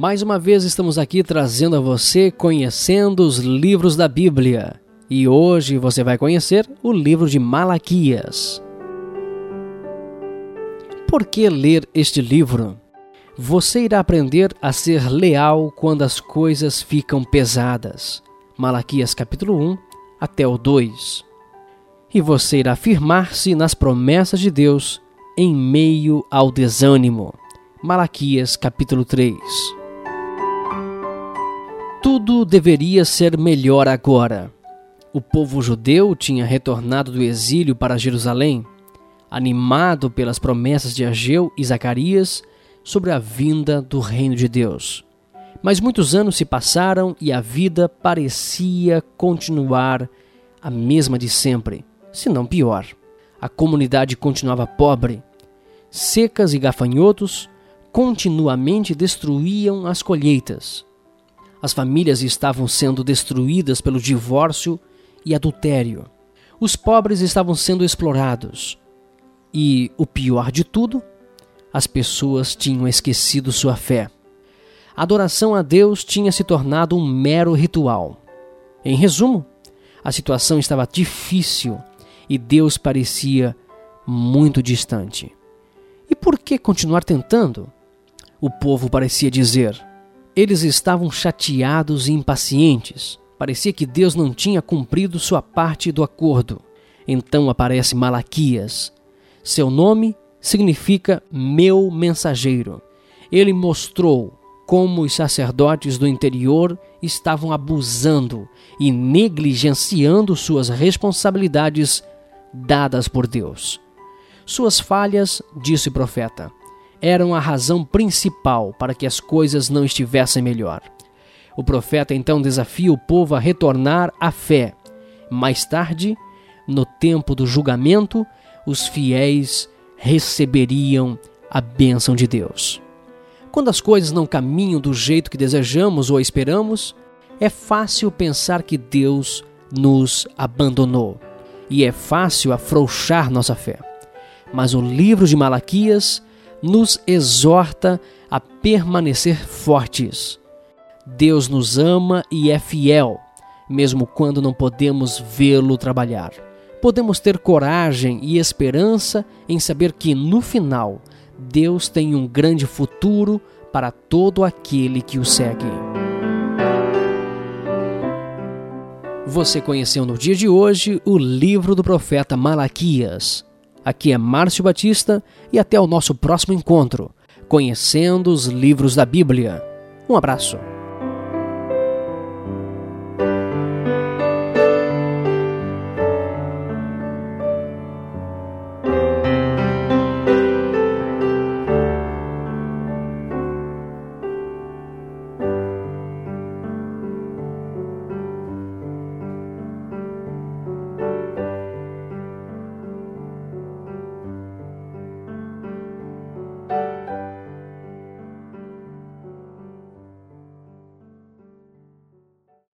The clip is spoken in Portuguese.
Mais uma vez estamos aqui trazendo a você conhecendo os livros da Bíblia. E hoje você vai conhecer o livro de Malaquias. Por que ler este livro? Você irá aprender a ser leal quando as coisas ficam pesadas. Malaquias capítulo 1 até o 2. E você irá firmar-se nas promessas de Deus em meio ao desânimo. Malaquias capítulo 3. Tudo deveria ser melhor agora. O povo judeu tinha retornado do exílio para Jerusalém, animado pelas promessas de Ageu e Zacarias sobre a vinda do reino de Deus. Mas muitos anos se passaram e a vida parecia continuar a mesma de sempre, se não pior. A comunidade continuava pobre, secas e gafanhotos continuamente destruíam as colheitas as famílias estavam sendo destruídas pelo divórcio e adultério. Os pobres estavam sendo explorados. E, o pior de tudo, as pessoas tinham esquecido sua fé. A adoração a Deus tinha se tornado um mero ritual. Em resumo, a situação estava difícil e Deus parecia muito distante. E por que continuar tentando? O povo parecia dizer: eles estavam chateados e impacientes. Parecia que Deus não tinha cumprido sua parte do acordo. Então aparece Malaquias. Seu nome significa meu mensageiro. Ele mostrou como os sacerdotes do interior estavam abusando e negligenciando suas responsabilidades dadas por Deus. Suas falhas, disse o profeta, eram a razão principal para que as coisas não estivessem melhor. O profeta então desafia o povo a retornar à fé. Mais tarde, no tempo do julgamento, os fiéis receberiam a bênção de Deus. Quando as coisas não caminham do jeito que desejamos ou esperamos, é fácil pensar que Deus nos abandonou e é fácil afrouxar nossa fé. Mas o livro de Malaquias nos exorta a permanecer fortes. Deus nos ama e é fiel, mesmo quando não podemos vê-lo trabalhar. Podemos ter coragem e esperança em saber que, no final, Deus tem um grande futuro para todo aquele que o segue. Você conheceu no dia de hoje o livro do profeta Malaquias. Aqui é Márcio Batista e até o nosso próximo encontro, conhecendo os livros da Bíblia. Um abraço.